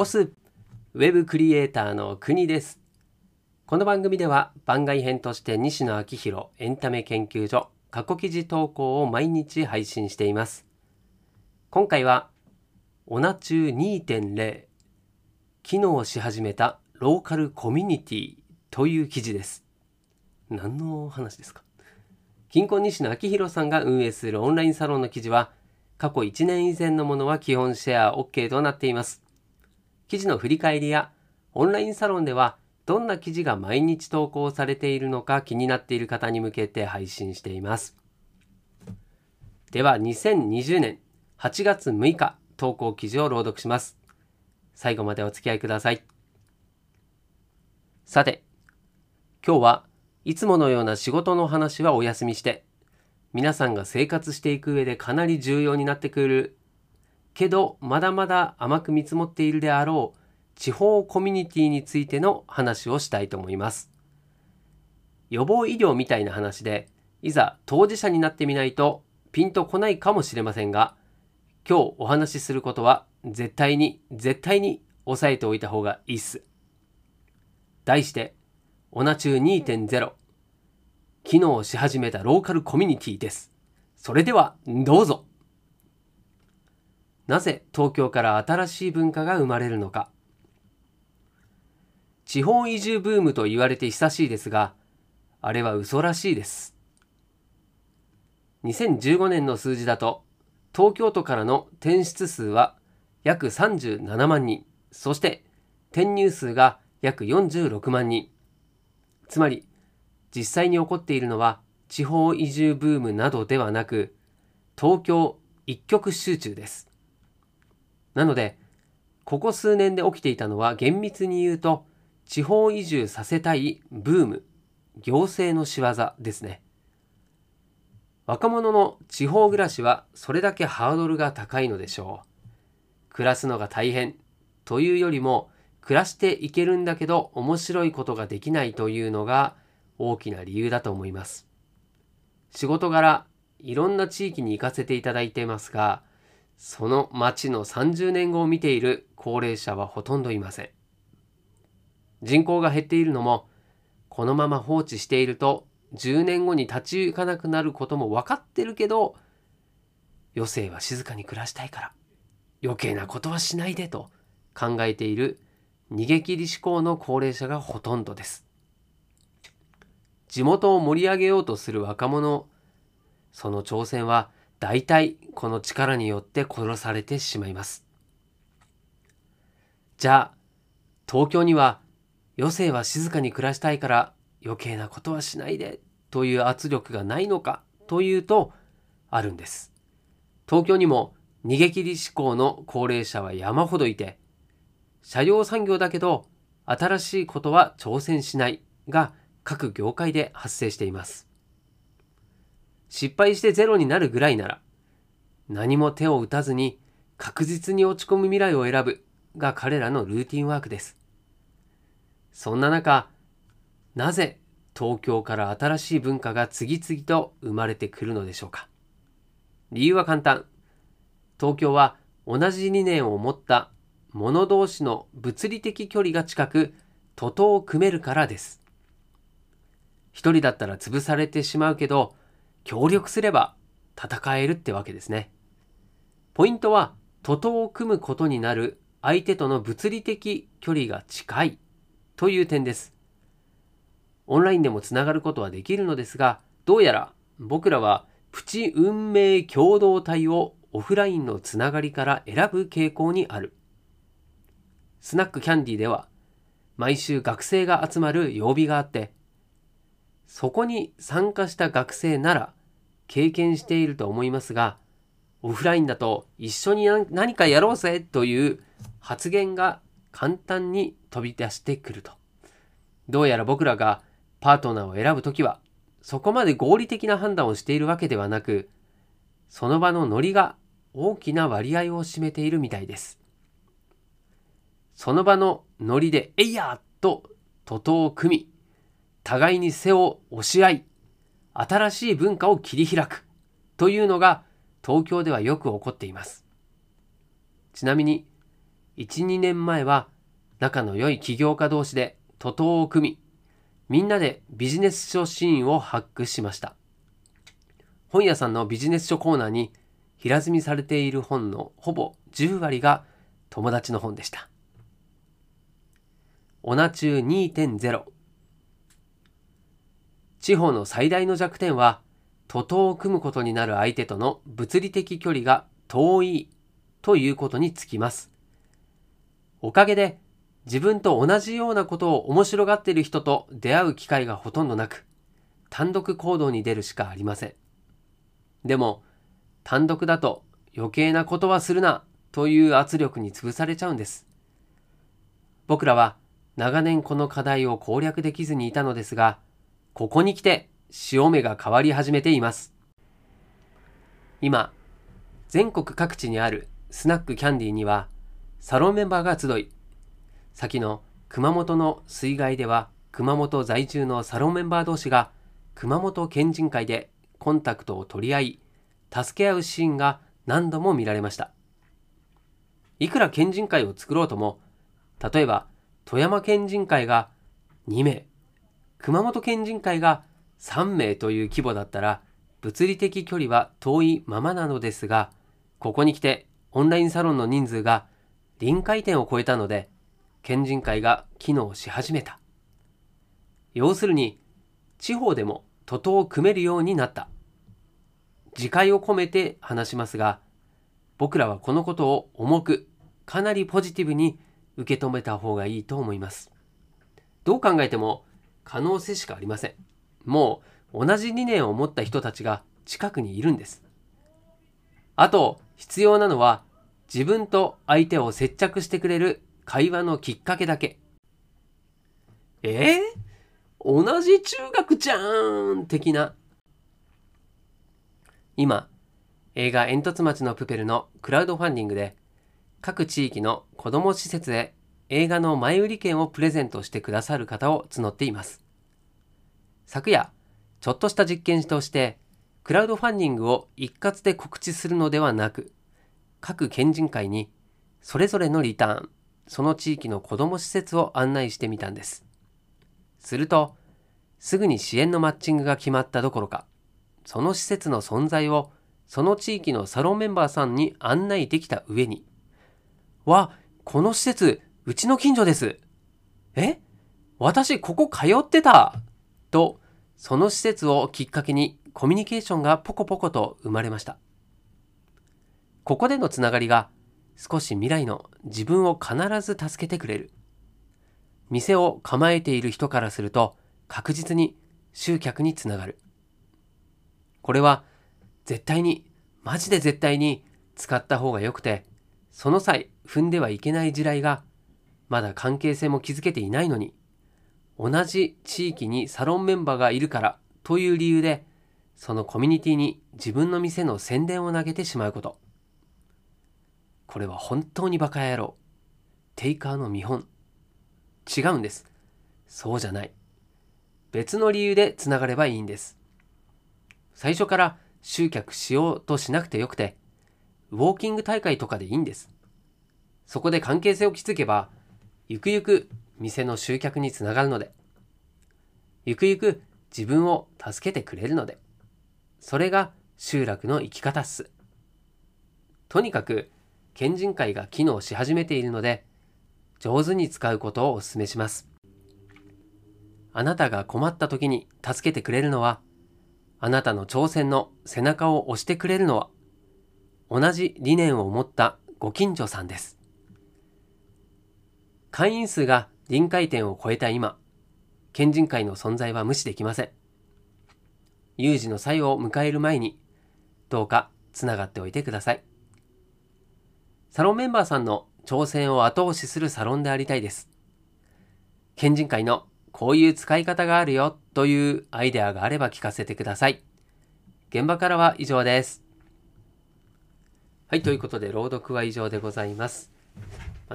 オスウェブクリエイターの国です。この番組では番外編として西野昭弘エンタメ研究所過去記事投稿を毎日配信しています。今回はオナチュー2.0機能し始めたローカルコミュニティという記事です。何の話ですか？近婚西野昭弘さんが運営するオンラインサロンの記事は過去1年以前のものは基本シェア OK となっています。記事の振り返りやオンラインサロンではどんな記事が毎日投稿されているのか気になっている方に向けて配信しています。では2020年8月6日投稿記事を朗読します。最後までお付き合いください。さて、今日はいつものような仕事の話はお休みして皆さんが生活していく上でかなり重要になってくるけどまだまだ甘く見積もっているであろう地方コミュニティについての話をしたいと思います。予防医療みたいな話でいざ当事者になってみないとピンとこないかもしれませんが今日お話しすることは絶対に絶対に押さえておいた方がいいっす。題してオナチュー2.0機能し始めたローカルコミュニティです。それではどうぞ。なぜ東京から新しい文化が生まれるのか。地方移住ブームと言われて久しいですが、あれは嘘らしいです。2015年の数字だと、東京都からの転出数は約37万人、そして転入数が約46万人。つまり実際に起こっているのは地方移住ブームなどではなく東京一極集中です。なのでここ数年で起きていたのは厳密に言うと地方移住させたいブーム行政の仕業ですね。若者の地方暮らしはそれだけハードルが高いのでしょう。暮らすのが大変というよりも暮らしていけるんだけど面白いことができないというのが大きな理由だと思います。仕事柄、いろんな地域に行かせていただいていますが、その町の30年後を見ている高齢者はほとんどいません。人口が減っているのも、このまま放置していると10年後に立ち行かなくなることも分かってるけど、余生は静かに暮らしたいから、余計なことはしないでと考えている逃げ切り志向の高齢者がほとんどです。地元を盛り上げようとする若者、その挑戦は大体この力によって殺されてしまいます。じゃあ、東京には余生は静かに暮らしたいから余計なことはしないでという圧力がないのかというとあるんです。東京にも逃げ切り志向の高齢者は山ほどいて、車両産業だけど新しいことは挑戦しないが各業界で発生しています。失敗してゼロになるぐらいなら、何も手を打たずに確実に落ち込む未来を選ぶが彼らのルーティンワークです。そんな中、なぜ東京から新しい文化が次々と生まれてくるのでしょうか。理由は簡単。東京は同じ理念を持った者同士の物理的距離が近く、徒党を組めるからです。一人だったら潰されてしまうけど、協力すれば戦えるってわけですね。ポイントは、徒党を組むことになる相手との物理的距離が近いという点です。オンラインでもつながることはできるのですが、どうやら僕らはプチ運命共同体をオフラインのつながりから選ぶ傾向にある。スナックキャンディでは毎週学生が集まる曜日があって、そこに参加した学生なら経験していると思いますが、オフラインだと一緒に何かやろうぜという発言が簡単に飛び出してくると。どうやら僕らがパートナーを選ぶときは、そこまで合理的な判断をしているわけではなく、その場のノリが大きな割合を占めているみたいです。その場のノリで、えいやと徒党を組み、互いに背を押し合い、新しい文化を切り開くというのが東京ではよく起こっています。ちなみに、1、2年前は仲の良い起業家同士で徒党を組み、みんなでビジネス書シーンを発掘しました。本屋さんのビジネス書コーナーに平積みされている本のほぼ10割が友達の本でした。オナチュー2.0地方の最大の弱点は徒党を組むことになる相手との物理的距離が遠いということにつきます。おかげで自分と同じようなことを面白がっている人と出会う機会がほとんどなく、単独行動に出るしかありません。でも、単独だと余計なことはするなという圧力に潰されちゃうんです。僕らは長年この課題を攻略できずにいたのですが、ここに来て潮目が変わり始めています。今、全国各地にあるスナックキャンディーにはサロンメンバーが集い、先の熊本の水害では熊本在住のサロンメンバー同士が熊本県人会でコンタクトを取り合い、助け合うシーンが何度も見られました。いくら県人会を作ろうとも、例えば富山県人会が2名、熊本県人会が3名という規模だったら、物理的距離は遠いままなのですが、ここに来てオンラインサロンの人数が臨界点を超えたので、県人会が機能し始めた。要するに、地方でも徒党を組めるようになった。自戒を込めて話しますが、僕らはこのことを重く、かなりポジティブに受け止めた方がいいと思います。どう考えても可能性しかありません。もう同じ理念を持った人たちが近くにいるんです。あと、必要なのは自分と相手を接着してくれる会話のきっかけだけ。え？ー、同じ中学じゃん的な。今、映画煙突町のプペルのクラウドファンディングで各地域の子ども施設へ映画の前売り券をプレゼントしてくださる方を募っています。昨夜、ちょっとした実験として、クラウドファンディングを一括で告知するのではなく、各県人会にそれぞれのリターン、その地域の子ども施設を案内してみたんです。すると、すぐに支援のマッチングが決まったどころか、その施設の存在をその地域のサロンメンバーさんに案内できた上に、わ、この施設、うちの近所です。え？私ここ通ってたと、その施設をきっかけにコミュニケーションがポコポコと生まれました。ここでのつながりが少し未来の自分を必ず助けてくれる。店を構えている人からすると確実に集客につながる。これは絶対に、マジで絶対に使った方が良くて、その際踏んではいけない地雷がまだ関係性も築けていないのに、同じ地域にサロンメンバーがいるからという理由で、そのコミュニティに自分の店の宣伝を投げてしまうこと。これは本当にバカ野郎。テイカーの見本。違うんです。そうじゃない。別の理由でつながればいいんです。最初から集客しようとしなくてよくて、ウォーキング大会とかでいいんです。そこで関係性を築けば、ゆくゆく店の集客につながるので、ゆくゆく自分を助けてくれるので、それが集落の生き方っす。とにかく、県人会が機能し始めているので、上手に使うことをお勧めします。あなたが困った時に助けてくれるのは、あなたの挑戦の背中を押してくれるのは、同じ理念を持ったご近所さんです。会員数が臨界点を超えた今、県人会の存在は無視できません。有事の際を迎える前に、どうかつながっておいてください。サロンメンバーさんの挑戦を後押しするサロンでありたいです。県人会のこういう使い方があるよというアイデアがあれば聞かせてください。現場からは以上です。はい、ということで朗読は以上でございます。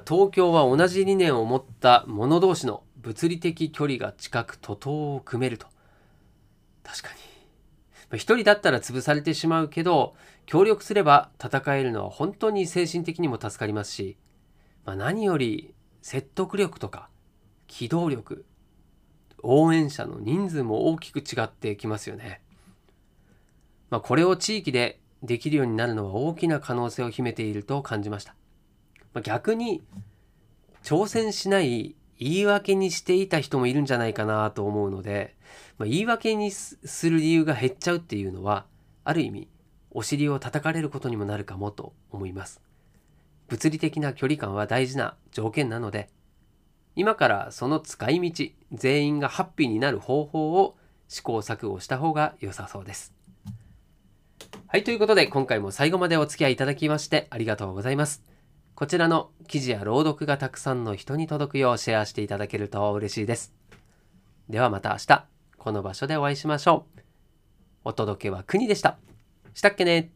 東京は同じ理念を持った者同士の物理的距離が近く徒党を組めると。確かに。一人だったら潰されてしまうけど、協力すれば戦えるのは本当に精神的にも助かりますし、まあ、何より説得力とか機動力応援者の人数も大きく違ってきますよね。まあ、これを地域でできるようになるのは大きな可能性を秘めていると感じました。まあ、逆に挑戦しない言い訳にしていた人もいるんじゃないかなと思うので、まあ、言い訳にする理由が減っちゃうっていうのはある意味お尻を叩かれることにもなるかもと思います。物理的な距離感は大事な条件なので今からその使い道全員がハッピーになる方法を試行錯誤した方が良さそうです。はい、ということで今回も最後までお付き合いいただきましてありがとうございます。こちらの記事や朗読がたくさんの人に届くようシェアしていただけると嬉しいです。ではまた明日、この場所でお会いしましょう。お届けは国でした。したっけね